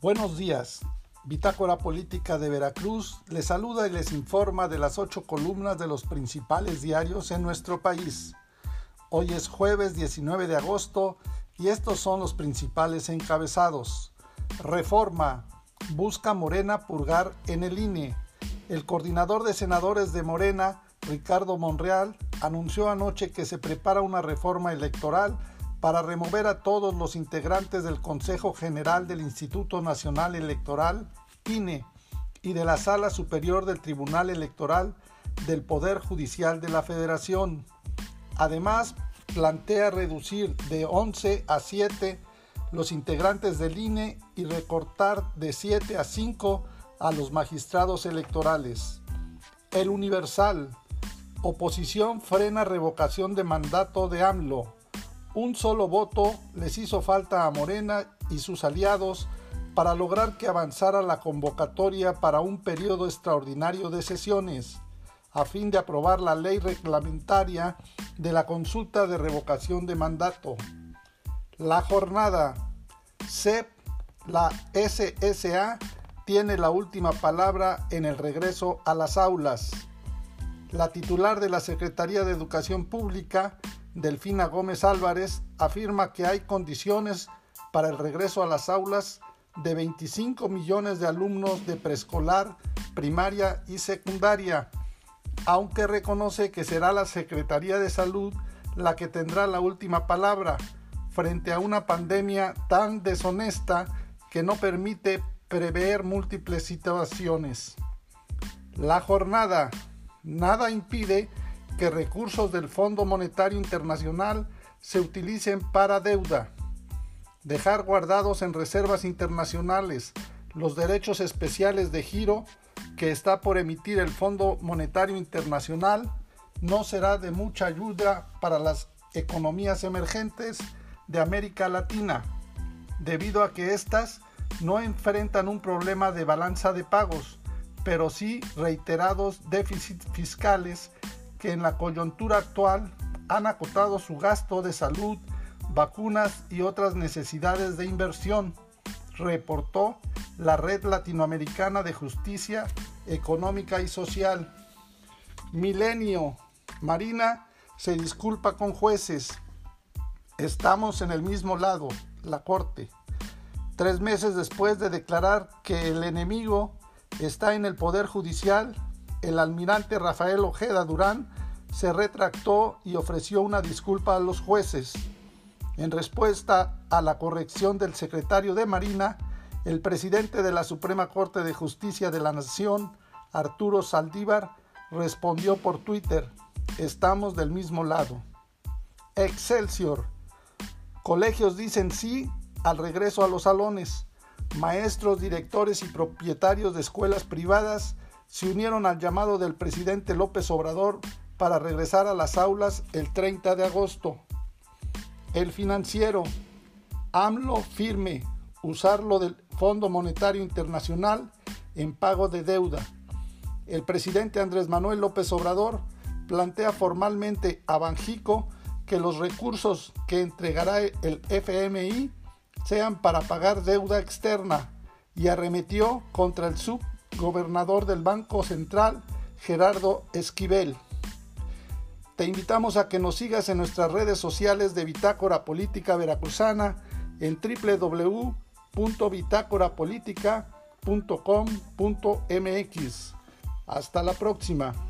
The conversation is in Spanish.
Buenos días. Bitácora Política de Veracruz les saluda y les informa de las ocho columnas de los principales diarios en nuestro país. Hoy es jueves 19 de agosto y estos son los principales encabezados. Reforma. Busca Morena purgar en el INE. El coordinador de senadores de Morena, Ricardo Monreal, anunció anoche que se prepara una reforma electoral para remover a todos los integrantes del Consejo General del Instituto Nacional Electoral, INE, y de la Sala Superior del Tribunal Electoral del Poder Judicial de la Federación. Además, plantea reducir de 11 a 7 los integrantes del INE y recortar de 7 a 5 a los magistrados electorales. El Universal. Oposición frena revocación de mandato de AMLO. Un solo voto les hizo falta a Morena y sus aliados para lograr que avanzara la convocatoria para un periodo extraordinario de sesiones, a fin de aprobar la ley reglamentaria de la consulta de revocación de mandato. La jornada CEP, la SSA, tiene la última palabra en el regreso a las aulas. La titular de la Secretaría de Educación Pública Delfina Gómez Álvarez afirma que hay condiciones para el regreso a las aulas de 25 millones de alumnos de preescolar, primaria y secundaria, aunque reconoce que será la Secretaría de Salud la que tendrá la última palabra frente a una pandemia tan deshonesta que no permite prever múltiples situaciones. La jornada nada impide que recursos del Fondo Monetario Internacional se utilicen para deuda, dejar guardados en reservas internacionales los derechos especiales de giro que está por emitir el Fondo Monetario Internacional no será de mucha ayuda para las economías emergentes de América Latina, debido a que éstas no enfrentan un problema de balanza de pagos, pero sí reiterados déficits fiscales que en la coyuntura actual han acotado su gasto de salud, vacunas y otras necesidades de inversión, reportó la Red Latinoamericana de Justicia Económica y Social. Milenio. Marina se disculpa con jueces. Estamos en el mismo lado, la Corte. Tres meses después de declarar que el enemigo está en el Poder Judicial, el almirante Rafael Ojeda Durán se retractó y ofreció una disculpa a los jueces. En respuesta a la corrección del secretario de Marina, el presidente de la Suprema Corte de Justicia de la Nación, Arturo Saldívar, respondió por Twitter, estamos del mismo lado. Excelsior. Colegios dicen sí al regreso a los salones. Maestros, directores y propietarios de escuelas privadas se unieron al llamado del presidente López Obrador para regresar a las aulas el 30 de agosto. El financiero, AMLO firme, usarlo del Fondo Monetario Internacional en pago de deuda. El presidente Andrés Manuel López Obrador plantea formalmente a Banjico que los recursos que entregará el FMI sean para pagar deuda externa y arremetió contra el sub gobernador del Banco Central, Gerardo Esquivel. Te invitamos a que nos sigas en nuestras redes sociales de Bitácora Política Veracruzana en www.bitácorapolítica.com.mx. Hasta la próxima.